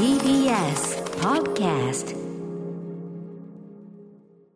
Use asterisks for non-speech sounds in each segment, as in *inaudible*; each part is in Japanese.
TBS Podcast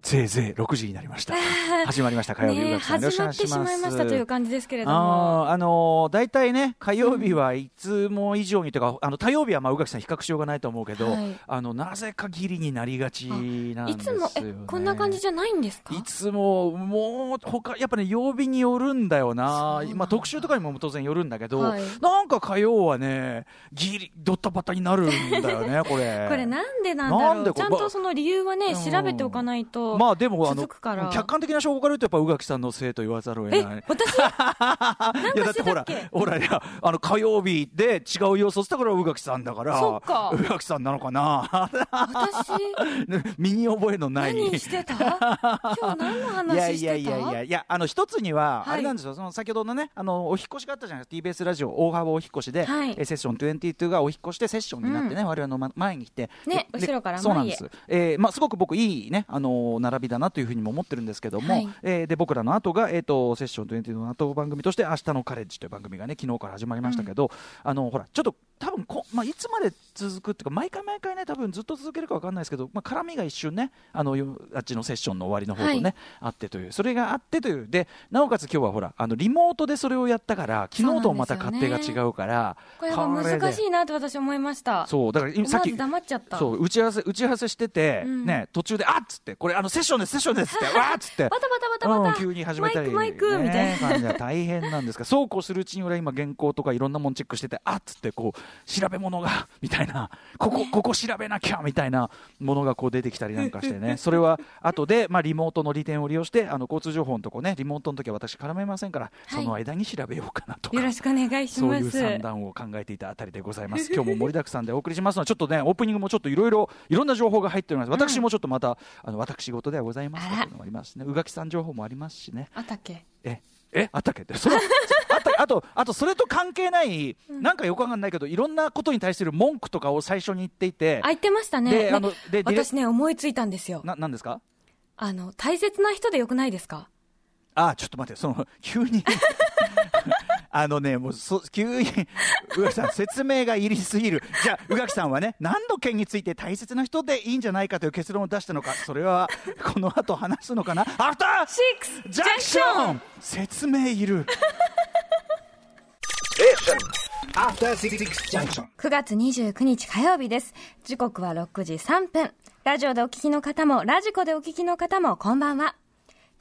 ぜいぜい6時になりました。*laughs* 始まりました、火曜日、ね始まってしまいましたという感じですけれども。あのー大体ね、火曜日はいつも以上にというか、あの火曜日はまあ宇垣さん、比較しようがないと思うけど、はいあのなぜかギリになりがちなんいですよ、ね。つも、え、こんな感じじゃないんですか？いつも、もう、他、やっぱね、曜日によるんだよな。まあ、特集とかにも当然よるんだけど、はいなんか火曜はね、ギリ、ドッタバタになるんだよね、これ。*laughs* これなんでなんだろうちゃんとその理由はね、うん調べておかないと。まあでもあの客観的な証拠から言うとやっぱ宇垣さんのせいと言わざるを得えない。、私 *laughs* いやだってほらほらいやあの火曜日で違う要素って言ったから宇垣さんだから宇垣さんなのかな。私、*laughs* 身に覚えのない。何してた？今日何のいや話してた？いやいやいやいやあの一つには、はい。あれなんですよ。その先ほどのねあのお引っ越しがあったじゃないですか。TBS ラジオ大幅お引っ越しで、はい。えセッション22がお引っ越してセッションになってね、我々のま前に来て。ねで後ろから前へ。そうなんです、えーまあ、すごく僕いいねあの並びだなというふうにも思ってるんですけども、はい。えーで僕らの後が、えー、とセッション22の後番組として「明日のカレッジ」という番組がね昨日から始まりましたけど、あのほらちょっと多分こ、まあ、いつまで続くっていうか毎回毎回ね多分ずっと続けるか分かんないですけど、まあ、絡みが一瞬ねあのよあっちのセッションの終わりの方とね、はい。あってというそれがあってという。でなおかつ今日はほらあのリモートでそれをやったから昨日とまた勝手が違うからこれ難しいなって私思いました。そうだから今さっき黙っちゃった。そう打ち合わせ打ち合わせしてて、うん。ね途中であっつってこれあのセッションですセッションですって *laughs* わーっつって。バタバタバタバタ。うん、急に始めたり、マイクマイクみたいな。ね感じが大変なんですがそうこうするうちに俺は今原稿とかいろんなもんチェックしててあっつってこう調べ物が *laughs* みたいなここここ調べなきゃみたいなものがこう出てきたりなんかしてね *laughs* それは後でまあリモートの利点を利用してあの交通情報のとこねリモートの時は私絡めませんから、その間に調べようかなとかよろしくお願いしそういうます。算段を考えていたあたりでございます。*laughs* 今日も盛りだくさんでお送りしますので、ちょっとね、オープニングもちょっといろいろ、いろんな情報が入っております。私もちょっとまた、あの、私事ではございますというのもありますしね。宇垣さん情報もありますしね。あったっけ？え、え、あったっけ？って、それ、*laughs* あと、あと、それと関係ない、なんかよくわかんないけど、いろんなことに対する文句とかを最初に言っていてあ、、言ってましたね。で、ねあの、で、私ね、思いついたんですよ。な、なんですか？あの、大切な人でよくないですか？あ、ちょっと待って、その、急に。*laughs* あのね、もう、そ、急に、宇垣さん、説明がいりすぎる。じゃあ、宇垣さんはね、何の件について大切な人でいいんじゃないかという結論を出したのか、それは、この後話すのかな？アフターシックスジャンクション説明いる。After Six Junction. 9月29日火曜日です。時刻は6時3分。ラジオでお聞きの方も、ラジコでお聞きの方も、こんばんは。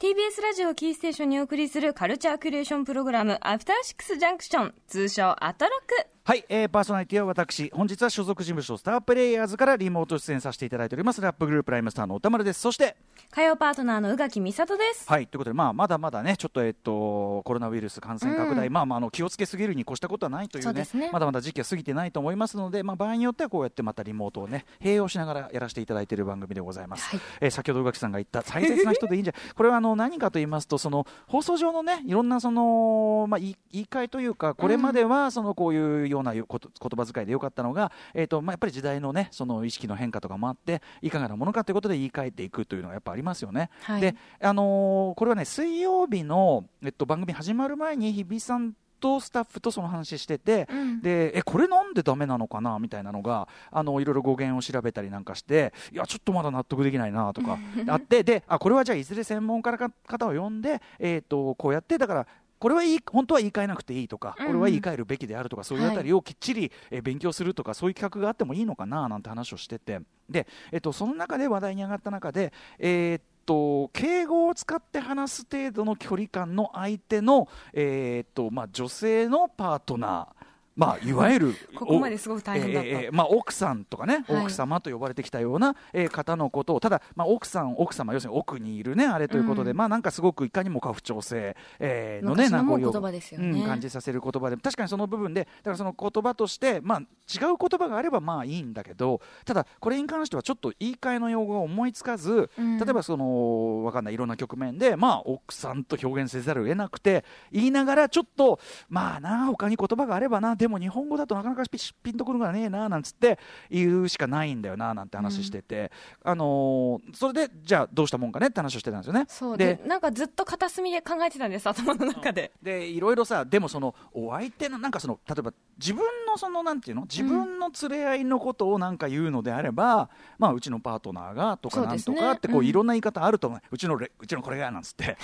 TBS ラジオをキーステーションにお送りするカルチャーキュレーションプログラム、アフターシックスジャンクション、通称アトロク。はい、えー、パーソナリティは私、本日は所属事務所スタープレイヤーズからリモート出演させていただいております、ラップグループライムスターの歌丸です。そして、火曜パートナーの宇垣美里です。はい、ということで、まあ、まだまだね、ちょっと、えっと、コロナウイルス感染拡大、うんまあ、まあ、あの、気をつけすぎるに越したことはないというね、そうねまだまだ時期は過ぎてないと思いますので、まあ、場合によってはこうやってまたリモートをね、併用しながらやらせていただいている番組でございます。はいえー先ほど宇垣さんが言った大切な人でいいんじゃ、*laughs* これはあの、何かと言いますと、その、放送上のね、いろんなその、まあ、言い言い換えというか、これまでは、その、こういうようなこと言葉遣いでよかったのが、えっと、まあ、やっぱり時代のね、その意識の変化とかもあって、いかがなものかということで言い換えていくというのがやっぱありますよね。はいで、あのーこれはね、水曜日の、えっと、番組始まる前に、日比さんとスタッフとその話してて、うんで、え、これなんでダメなのかなみたいなのが、あの、いろいろ語源を調べたりなんかして、いや、ちょっとまだ納得できないなとか、あって、*laughs* で、あ、これはじゃあ、いずれ専門家の方を呼んで、えっ、と、こうやって、だから、これはいい本当は言い換えなくていいとか、うんこれは言い換えるべきであるとか、そういうあたりをきっちり、えー勉強するとか、そういう企画があってもいいのかななんて話をしてて、で、えっと、その中で話題に上がった中で、えーっと敬語を使って話す程度の距離感の相手の、えーっとまあ、女性のパートナー、まあ、いわゆるここまですごく大変だった。えーえーまあ、奥さんとかね、はい。奥様と呼ばれてきたような、えー方のことをただ、まあ、奥さん奥様要するに奥にいるねあれということで、うん。まあなんかすごくいかにも家父長制、えーのね昔のなんかこういうもう言葉ですよね。うん感じさせる言葉で確かにその部分でだからその言葉として、まあ、違う言葉があればまあいいんだけどただこれに関してはちょっと言い換えの用語が思いつかず、うん。例えばそのわかんないいろんな局面で、まあ、奥さんと表現せざるを得なくて言いながらちょっとまあな他に言葉があればなでも日本語だとなかなかピピンとくるのがねえななんつって言うしかないんだよななんて話してて、あのーそれでじゃあどうしたもんかねって話をしてたんですよね。そうで、なんかずっと片隅で考えてたんです、頭の中で。でいろいろさでもそのお相手のなんかその例えば自分のそのなんていうの？自分の連れ合いのことをなんか言うのであれば、まあ、うちのパートナーがとかなんとかってこううん。いろんな言い方あると思う、うちのレうちのこれがなんつって。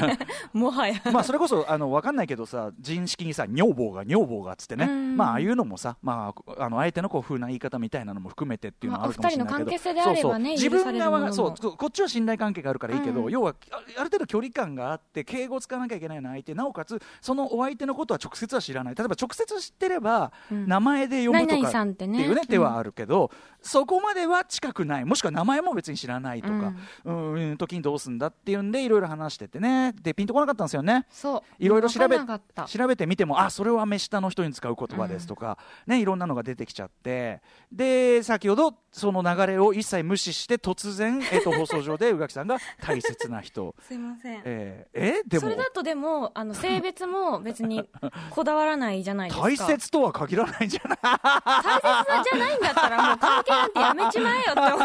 *laughs* もはや。まあそれこそあの分かんないけどさ人式にさ女房が女房がっつってね、うん。まあああいうのもさ、まあ、あの相手のこう風な言い方みたいなのも含めてっていうのはあるかもしれないけど、まあお二人の関係性であればねそうそう。自分側がそうここっちは信頼関係があるからいいけど、うん。要はあある程度距離感があって敬語を使わなきゃいけないような相手。なおかつそのお相手のことは直接は知らない。例えば直接知ってれば、うん。名前で呼ぶとかっててね。いうねうん。手はあるけど、そこまでは近くない。もしくは名前も別に知らないとか、うん、時にどうすんだっていうんでいろいろ話しててね。でピンとこなかったんですよね。そういろいろ調べ調べてみてもあそれは目下の人に使う言葉ですとか、ね、いろんなのが出てきちゃって。で先ほどその流れを一切無視して突然、えっと *laughs* 放送上で宇垣さんが大切な人。すいません。えーえ？でも。それだとでもあの性別も別にこだわらないじゃないですか。*laughs* 大切とは限らないんじゃない。大切じゃないんだったらもう関係やめちまえよって思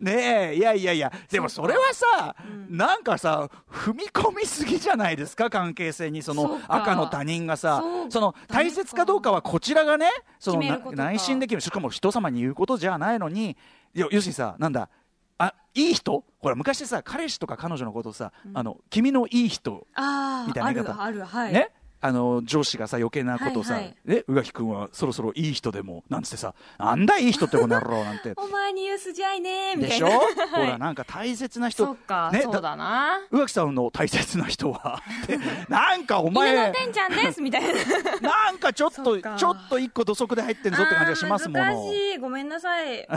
うねえいやいやいやでもそれはさ、うん。なんかさ踏み込みすぎじゃないですか？関係性に。その赤の他人がさその大切かどうかはこちらがねその内心で決める。しかも人様に言うことじゃないのによ要するにさなんだあいい人？ほら昔さ彼氏とか彼女のことをさ、あの君のいい人あああるみたいな言い方。あるはい。ね？あの上司がさ余計なことをさ、はいは宇垣君はそろそろいい人でもなんつってさなんだいい人ってこの野郎なんて。*laughs* お前に言う筋合いねーみでしょ、たいな。ほはいらなんか大切な人。そっか、ねそうだな。宇垣さんの大切な人は *laughs* でなんかお犬の前てんちゃんですみたいな。*laughs* なんかちょっとちょっと一個土足で入ってるぞって感じがしますもの。あー難しい。ごめんなさい。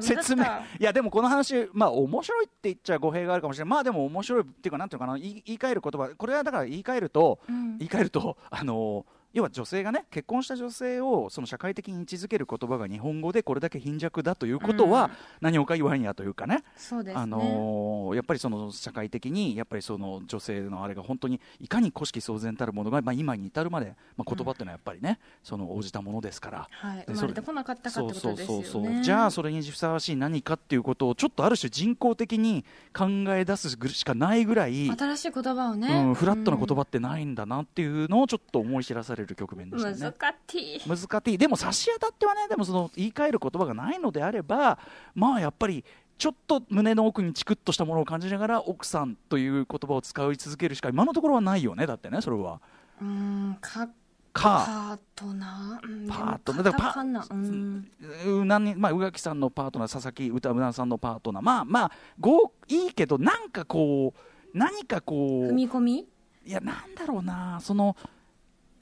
説明。いやでもこの話まあ面白いって言っちゃ語弊があるかもしれない。まあでも面白いっていうかなんていうのかな言い言い換える言葉。これはだから言い換えると、うん言い換えるとあの要は女性がね結婚した女性をその社会的に位置づける言葉が日本語でこれだけ貧弱だということは、うん。何をか言わんやというかね。そうですね。あのーやっぱりその社会的にやっぱりその女性のあれが本当にいかに古式騒然たるものが、まあ、今に至るまで、まあ、言葉っていうのはやっぱりね、その応じたものですから。はい、で生まれてこなかったかってことですよね。そうそうそうそう。じゃあそれにふさわしい何かっていうことをちょっとある種人工的に考え出すしかないぐらい、新しい言葉をね、うん、フラットな言葉ってないんだなっていうのをちょっと思い知らされる局面でしたね。難しい。難しい。でも差し当たってはねでもその言い換える言葉がないのであればまあやっぱりちょっと胸の奥にチクッとしたものを感じながら奥さんという言葉を使い続けるしか今のところはないよねだってねそれは。うーんかか。パートナー、うん、パートナー。だからパうん。う何人まあ、宇垣さんのパートナー佐々木歌うなさんのパートナー。まあまあごいいけどなんかこう何かこ踏うみ込み？いやなんだろうなその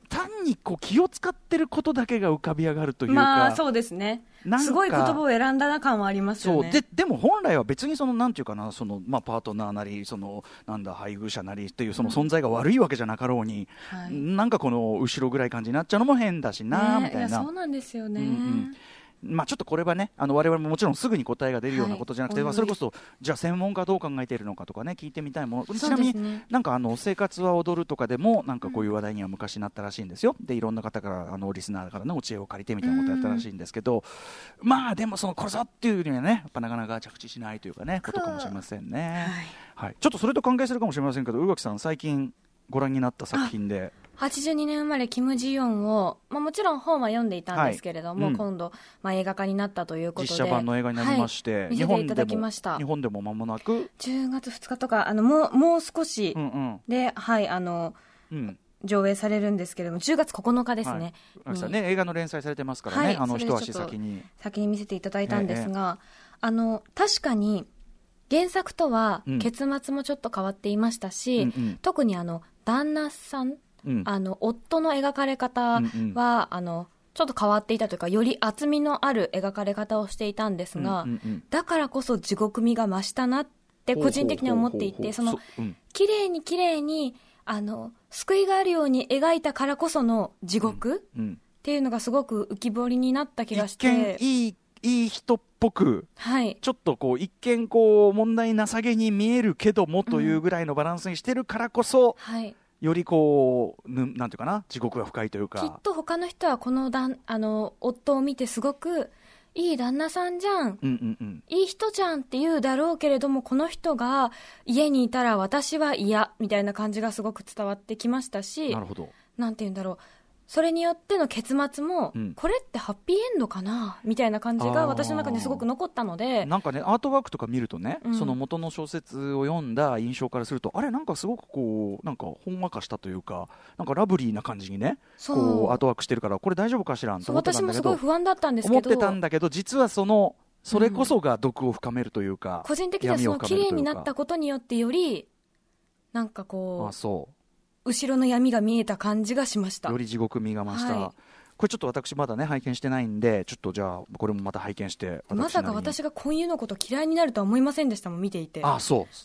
単にこう気を使ってることだけが浮かび上がるというか、まあそうですね。すごい言葉を選んだな感はありますよね。そう。ででも本来は別にそのなんていうかなその、まあ、パートナーなりそのなんだ配偶者なりっていうその存在が悪いわけじゃなかろうに、はい。なんかこの後ろぐらい感じになっちゃうのも変だしな、ねみたいな。やそうなんですよね、うんうんまあ、ちょっとこれはね、あの我々ももちろんすぐに答えが出るようなことじゃなくて、はいまあ、それこそ、じゃあ専門家どう考えているのかとかね、聞いてみたいもの、ちなみに、ね。なんかあの生活は踊るとかでも、なんかこういう話題には昔なったらしいんですよ、でいろんな方から、あのリスナーからのお知恵を借りてみたいなことやったらしいんですけど、まあでも、そのこれぞっていうにはね、やっぱなかなか着地しないというかね、ことかもしれませんね。はい、ちょっとそれと関係するかもしれませんけど、宇垣さん、最近ご覧になった作品で。82年生まれキム・ジヨンを、まあ、もちろん本は読んでいたんですけれども、はい。うん。今度、まあ、映画化になったということで実写版の映画になりまして、はい見せていただきました。日本でも間もなく、10月2日とかあのもうもう少しうんうん。で、はいあのうん、上映されるんですけれども10月9日ですね、はい。ね、映画の連載されてますからね、はいあの一足先に。先に見せていただいたんですが、あの確かに原作とはうん。結末もちょっと変わっていましたし、うんうん。特にあの旦那さん、うん。あの夫の描かれ方は、うんうん。あのちょっと変わっていたというかより厚みのある描かれ方をしていたんですが、うんうんうん。だからこそ地獄味が増したなって個人的には思っていてそのうん。綺麗に綺麗にあの救いがあるように描いたからこその地獄うん。っていうのがすごく浮き彫りになった気がし一見て、いいいい人っぽくはい、ちょっとこう一見こう問題なさげに見えるけどもというぐらいのバランスにしてるからこそ、はい、よりこうぬなんていうかな地獄が深いというきっか。と他の人はこのだんあの夫を見てすごくいい旦那さんじゃんうんうんうんいい人じゃんって言うだろうけれどもこの人が家にいたら私は嫌みたいな感じがすごく伝わってきましたしなるほど。なんて言うんだろうそれによっての結末も、うん。これってハッピーエンドかな？みたいな感じが私の中にすごく残ったので、なんかねアートワークとか見るとね、うん。その元の小説を読んだ印象からするとあれなんかすごくこうなんかほんわかしたというかなんかラブリーな感じにねそう。こうアートワークしてるからこれ大丈夫かしらんと思ってた私もすごいんだけど不安だったんですけど、思ってたんだけど実はそのそれこそが毒を深めるというか、個人的にはその綺麗になったこことによってより、なんかあこ、そう後ろの闇が見えた感じがしましたうよ。り地獄味が増した、はいこれちょっと私まだね拝見してないんでちょっとじゃあこれもまた拝見してまさか私が婚友のこと嫌いになるとは思いませんでしたもん、見ていて。あそう。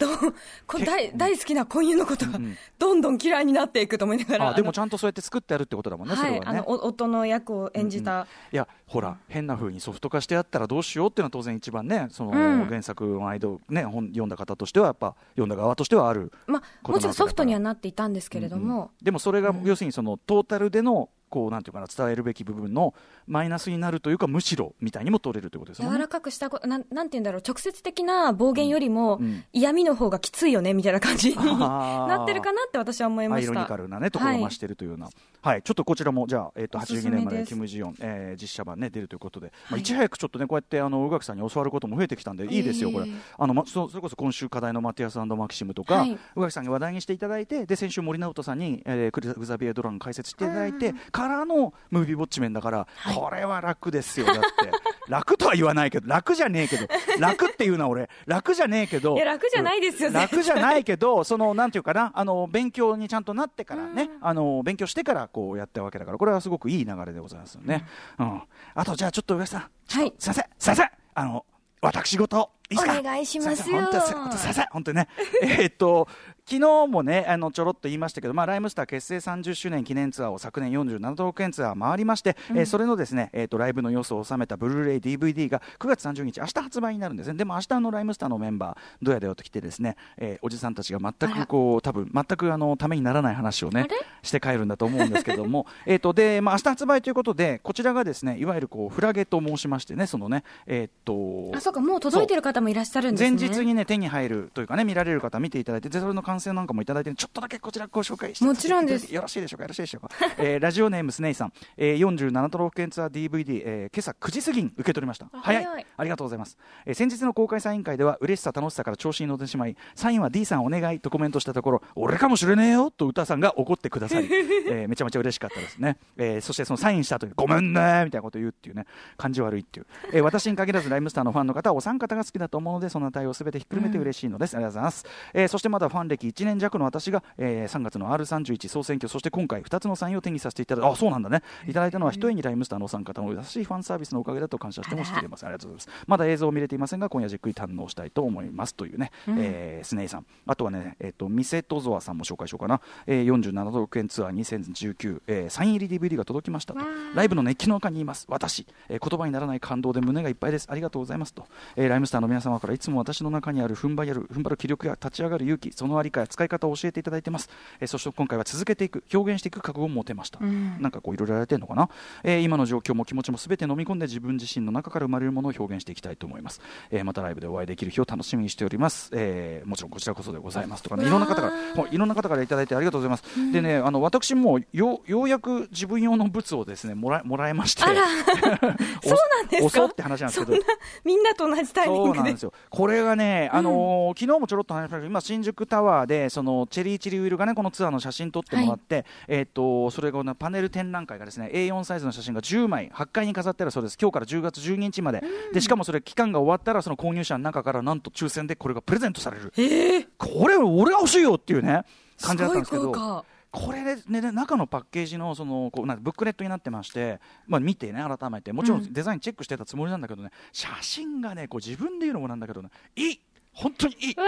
これ大大好きな婚友のことがうんうん。どんどん嫌いになっていくと思いながら。あでもあちゃんとそうやって作ってやるってことだもんね、のはい、それはね。あの、お夫の役を演じた、いやほら変な風にソフト化してやったらどうしようっていうのは当然一番ねそのうん。原作の間ね本読んだ方としてはやっぱ読んだ側としてはあるまあ、もちろんソフトにはななっていたんですけれどうんうん。も、でもそれがうん。要するにそのトータルでのこうなんていうかな伝えるべき部分のマイナスになるというかむしろみたいにも取れるということですよね。柔らかくしたこなん、なんて言うんだろう、直接的な暴言よりも、うん。嫌味の方がきついよね、みたいな感じになってるかなって私は思いました。アイロニカルなねところを増してるというような、はい。ちょっとこちらもじゃあ、えっとおすす82めです。年までキム・ジヨン、えー実写版ね出るということで、まあ、はいいち早くちょっとねこうやってあの宇垣さんに教わることも増えてきたんでいいですよ、これ。ええあの、ま、そそれこそ今週課題のマティアスマキシムとか、はい。宇垣さんに話題にしていただいてで先週森直人さんに、えー、クリグザビエドラン解説していただいてからのムービーウォッチメンだから、これは楽ですよだって。*laughs* 楽とは言わないけど楽じゃねえけど。楽っていうのは俺。楽じゃねえけど楽じゃないですよ楽じゃないけどそのなんていうかなあの勉強にちゃんとなってからね、あの勉強してからこうやったわけだからこれはすごくいい流れでございますよね、うん。あとじゃあちょっと上さん。はいすいませんすいませんあの私事いいお願いしますよ。本当す本当すいません本当にね。*laughs* えーっと昨日もねあのちょろっと言いましたけど、まあ、ライムスター結成30周年記念ツアーを昨年47都道府県ツアー回りまして、えーそれのですね、えー、とライブの様子を収めたブルーレイ DVD が9月30日明日発売になるんですね。でも明日のライムスターのメンバーどうやだよと来てですね、えーおじさんたちが全くこう多分全くあのためにならない話をねして帰るんだと思うんですけども。*laughs* えーとで、まあ、明日発売ということでこちらがですねいわゆるこうフラゲと申しましてねそのねえっ、とあ、そうか、もう届いてる方もいらっしゃるんですね。前日にね手に入るというかね見られる方見ていただいてでそれの感想なんかもいただいてちょっとだけこちらご紹介してもちろんです。よろしいでしょうか？よろしいでしょうか、えーラジオネームスネイさん、えー、47都道府県ツアー DVD、えー今朝9時過ぎに受け取りました。あ早い。ありがとうございます、えー先日の公開サイン会では嬉しさ楽しさから調子に乗ってしまいサインは D さんお願いとコメントしたところ俺かもしれねえよと歌さんが怒ってくださり、*laughs* えーめちゃめちゃ嬉しかったですね、えーそしてそのサインした後にごめんねみたいなこと言うっていうね感じ悪いっていう、えー私に限らずライムスターのファンの方はお三方が好きだと思うのでそんな対応す。べてひっくるめて嬉しいのです、ありがとうございます、えーそしてまだファン歴1年弱の私が、えー3月の R31 総選挙そして今回2つのサインを手にさせていただいたあそうなんだね。いただいたのは一重にライムスターのお三方の優しいファンサービスのおかげだと感謝してもしています。ありがとうござい。ますまだ映像を見れていませんが今夜じっくり堪能したいと思いますというね、えースネイさん。あとはねえっ、とミセトゾアさんも紹介しようかな、えー、47都道府県ツアー2019、えーサイン入り DVD が届きましたと。ライブの熱気の中にいます。私、えー言葉にならない感動で胸がいっぱいです。ありがとうございますと、えーライムスターの皆様からいつも私の中にある踏ん張る踏ん張る気力や立ち上がる勇気そのありかや使い方を教えていただいてます、えーそして今回は続けていく表現していく覚悟を持てました、ん。なんかこういろいろやられてるのかな、えー今の状況も気持ちもすべて飲み込んで自分自身の中から生まれるものを表現していきたいと思います、えーまたライブでお会いできる日を楽しみにしております、えーもちろんこちらこそでございますとかね。いろんな方からほいろんな方からいただいてありがとうございます、でねあの私もよようやく自分用の物をですねもらもらえまして。あら。お *laughs* そうなんですか？遅って話なんですけど。みんなと同じタイミングで。そうなんです。よ。これがね、あのー昨日もちょろっと話しましたけど、今新宿タワーでそのチェリーチリウィルがねこのツアーの写真撮ってもらって、えっ、とそれが、ね、パネル展覧会がですね A4 サイズの写真が10枚8階に飾ってあるそうです。今日から10月12日まで。でしかもそれ期間が終わったらその購入者の中からなんと抽選でこれがプレゼントされる。ええこれ俺が欲しいよっていうね感じだったんですけど。これで、ね、中のパッケージのそのこうなんかブックレットになってまして、まあ、見てね改めて。もちろんデザインチェックしてたつもりなんだけどね、写真がねこう自分で言うのもなんだけどねいい本当にいい。こ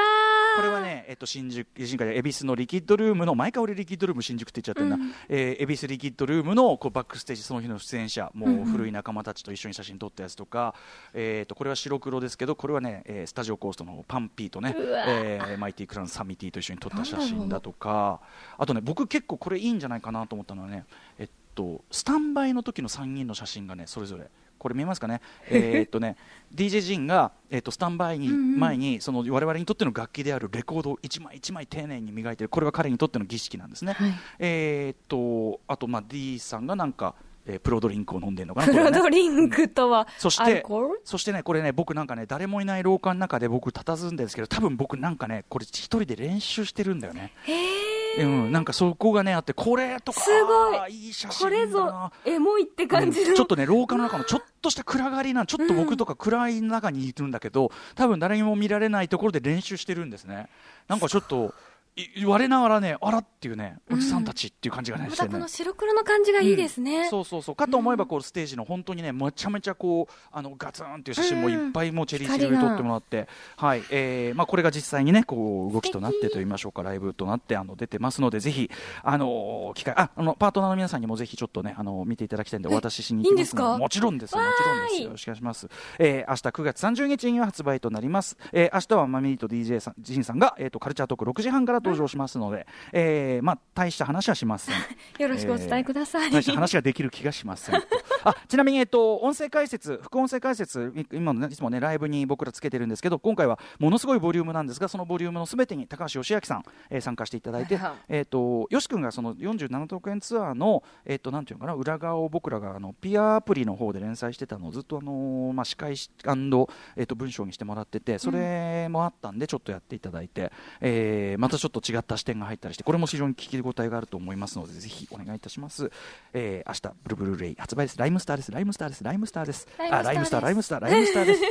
れはね、えっと、新宿、新宿で恵比寿のリキッドルームの、毎回俺リキッドルーム新宿って言っちゃってるな、えー恵比寿リキッドルームのこうバックステージ、その日の出演者、もう古い仲間たちと一緒に写真撮ったやつとか、えー、とこれは白黒ですけど、これはね、えースタジオコーストのパンピーとね、えーマイティクラウンサミティと一緒に撮った写真だとか、あとね、僕結構これいいんじゃないかなと思ったのはね、えっとスタンバイの時の3人の写真がねそれぞれ。これ見えますかね？*laughs* えーっとね DJ ジンが、えーっとスタンバイに前にその我々にとっての楽器であるレコードを一枚一枚丁寧に磨いてる。これは彼にとっての儀式なんですね、はい。えーっとあとまあ D さんがなんか、えープロドリンクを飲んでるのかな？*laughs* プロドリンクとは、アそしてそしてねこれね僕なんかね誰もいない廊下の中で僕佇んでるんですけど多分僕なんかねこれ一人で練習してるんだよねうん、なんかそこがねあってこれとかすごい。いい写真これぞエモいって感じちょっとね廊下の中のちょっとした暗がりなちょっと僕とか暗い中にいるんだけど、多分誰にも見られないところで練習してるんですね。なんかちょっとい言われながらねあらっていうねおじさんたちっていう感じがね、ましてね。たこの白黒の感じがいいですね、そうそうそう。かと思えばこうステージの本当にねめちゃめちゃこうあのガツンっていう写真もいっぱいもうチェリーシルで撮ってもらって、はい。えーまあ、これが実際にねこう動きとなってと言いましょうかライブとなってあの出てますのでぜひあの機会ああのパートナーの皆さんにもぜひちょっとねあの見ていただきたいんでお渡ししに行きますのいいんですかもちろんです。もちろんです。よろしくお願いします、えー、明日9月30日には発売となります、えー、明日はマミーと DJ さんジンさんが、えー、とカルチャートーク6時半から登場しますので、えーまあ、大した話はしません。*laughs* よろしくお伝えください、大した話ができる気がしません *laughs* あちなみに、えっと、音声解説副音声解説い今の、ね、いつもねライブに僕らつけてるんですけど今回はものすごいボリュームなんですがそのボリュームのすべてに高橋義明さん、えー参加していただいて、えっとよし君がその47億円ツアーの、えっとなんていうのかな裏側を僕らがあのピアアプリの方で連載してたのをずっと、あのーまあ、司会しえっと文章にしてもらっててそれもあったんでちょっとやっていただいて、えーまたちょっと違った視点が入ったりしてこれも非常に聞き応えがあると思いますのでぜひお願いいたします、えー、明日ブルブルーレイ発売です。ライムスターです。ライムスターです。ライムスターです。あライムスターライムスターライムスターです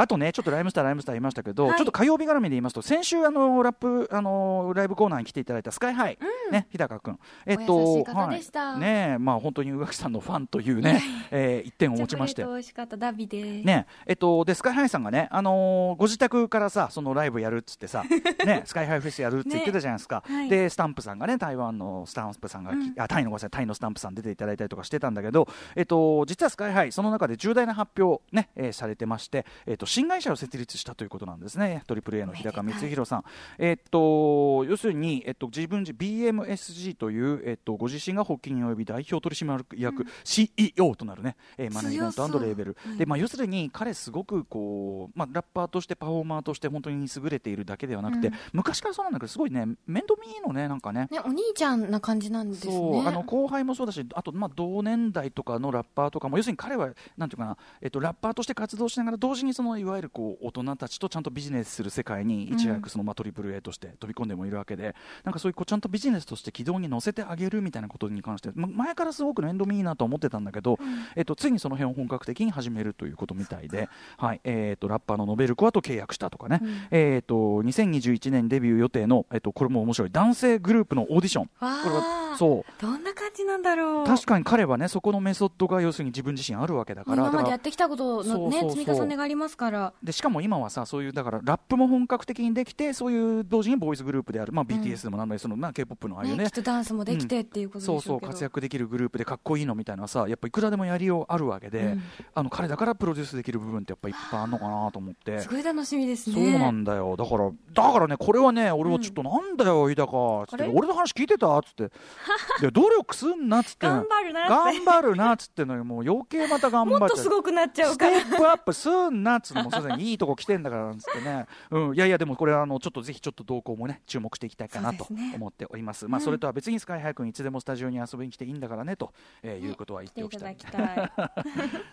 あとね、ちょっとライムスター、ライムスター言いましたけど、はい。ちょっと火曜日絡みで言いますと、先週、あのラップ、あのライブコーナーに来ていただいたスカイハイ、ね、日高君、えっと、はい。ねまあ、本当に宇垣さんのファンというね、*laughs* えー一点を持ちまして。美味しかったダビで、ねえっと、でスカイハイさんがね、あのーご自宅からさそのライブやるっつってさ、*laughs* ね、スカイハイフェスやるって言ってたじゃないですか、ねはい。でスタンプさんがね台湾のスタンプさんが、あタイのごめんなさいタイのスタンプさん出ていただいたりとかしてたんだけど、えっと、実はスカイハイその中で重大な発表ね、えーされてまして、えっと、新会社を設立したということなんですね。トリプル a の日高光弘さん、えっと、要するに、えっと、自分自 BMSG という、えっと、ご自身が発起人及び代表取締役、CEO となるね、えーマネジメントレーベル、でまあ、要するに彼すごくこう、まあ、ラッパーとしてパフォーマーとして本当に優れているだけではなくて、うん。昔からそうなんだけどすごいね面倒見いいのねなんかね。ね、お兄ちゃんな感じなんですね。そうあの後輩もそうだしあとまあ同年代とかのラッパーとかも要するに彼はなんていうかな、えっと、ラッパーとして活動しながら同時にそのいわゆるこう大人たちとちゃんとビジネスする世界にいち早くその、まあ、トリプル a として飛び込んでもいるわけでなんかそういうこうちゃんとビジネスとして軌道に乗せてあげるみたいなことに関して、ま前からすごく面倒見いいなと思ってたんだけど、えっと、ついにその辺を本格的に始めるということみたいで、はい。えっとラッパーのノベルコアと契約したとかね、えっと2021年デビュー予定の、えっと、これも面白い。男性グループのオーディション。これはそう。どんな感じなんだろう。確かに彼はねそこのメソッドが要するに自分自身あるわけだから。今までやってきたことのね積み重ねがありますから。でしかも今はさそういうだからラップも本格的にできてそういう同時にボーイズグループである、まあ、BTS でもなんだりその、まあ、K-POP のああいうね。ねきっとダンスもできてっていうことでしょそううけど、そう活躍できるグループでかっこいいのみたいなさやっぱいくらでもやりようあるわけで、うん。あの彼だからプロデュースできる部分ってやっぱいっぱいあるのかなと思って。すごい楽しみですね。そうなんだよ。だからだからねこれはね俺はちょっとなんだよ日高つって。俺の話聞いてたっつって。*laughs* いや努力すんなっつって。頑張るなって。頑張るなっつってのよ。もう余計また頑張 *laughs* もっとっちゃうすごくなっちゃうステからップアップすんなっつうのもすでにいいとこ来てんだからなんつってね、うん、いやいやでもこれはあのちょっとぜひちょっと動向もね注目していきたいかなと思っております。まあうん。それとは別にスカイハイ君いつでもスタジオに遊びに来ていいんだからねと、えーいうことは言っ来ておきたい。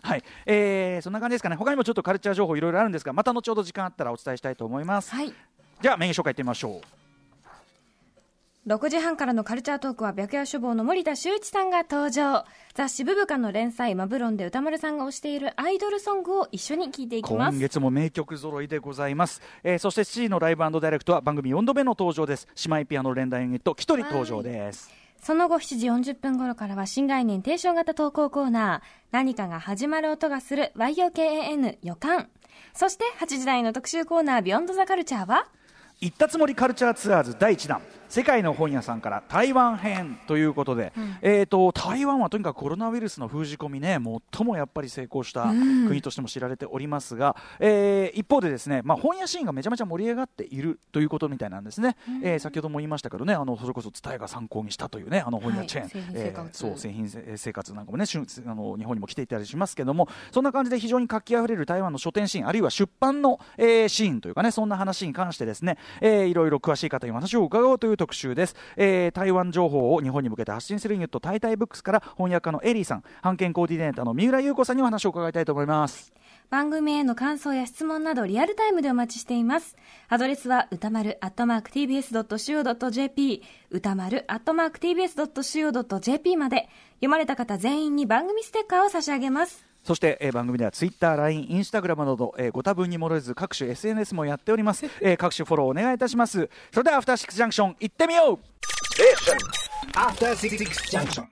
はい、えーそんな感じですかね。他にもちょっとカルチャー情報いろいろあるんですがまた後ほど時間あったらお伝えしたいと思います、はい。じゃあメイン紹介いってみましょう6時半からのカルチャートークは白夜書房の森田修一さんが登場。雑誌「ブブカ」の連載「マブロン」で歌丸さんが推しているアイドルソングを一緒に聴いていきます。今月も名曲揃いでございます、えーそして C のライブダイレクトは番組4度目の登場です。姉妹ピアノ連弾ユニットキトリ登場です。その後7時40分頃からは新概念提唱型投稿コーナー。何かが始まる音がする YOKAN 予感。そして8時台の特集コーナービヨンドザカルチャーは行ったつもりカルチャーツアーズ第1弾。世界の本屋さんから台湾編ということで、えー、と台湾はとにかくコロナウイルスの封じ込みね最もやっぱり成功した国としても知られておりますが、えー一方でですね、まあ、本屋シーンがめちゃめちゃ盛り上がっているということみたいなんですね、えー先ほども言いましたけどねあのそれこそ蔦屋が参考にしたというねあの本屋チェーン、はい製品え生活。ーそう製品せ生活なんかもねしゅあの日本にも来ていたりしますけどもそんな感じで非常に活気あふれる台湾の書店シーンあるいは出版の、えーシーンというかねそんな話に関してですね、えーいろいろ詳しい方に話を伺おうという特集です、えー台湾情報を日本に向けて発信するユニットタイタイブックスから翻訳家のエリーさん版権コーディネーターの三浦優子さんにお話を伺いたいと思います番組への感想や質問などリアルタイムでお待ちしています。アドレスは歌丸アットマーク tbs.co.jp 歌丸アットマーク tbs.co.jp まで読まれた方全員に番組ステッカーを差し上げます。そして、えー番組ではツイッター、LINE、インスタグラムなど、えーご多分に漏れず各種 SNS もやっております、*laughs* えー各種フォローお願いいたします。それではアフターシックスジャンクション行ってみよう！After Six Junction.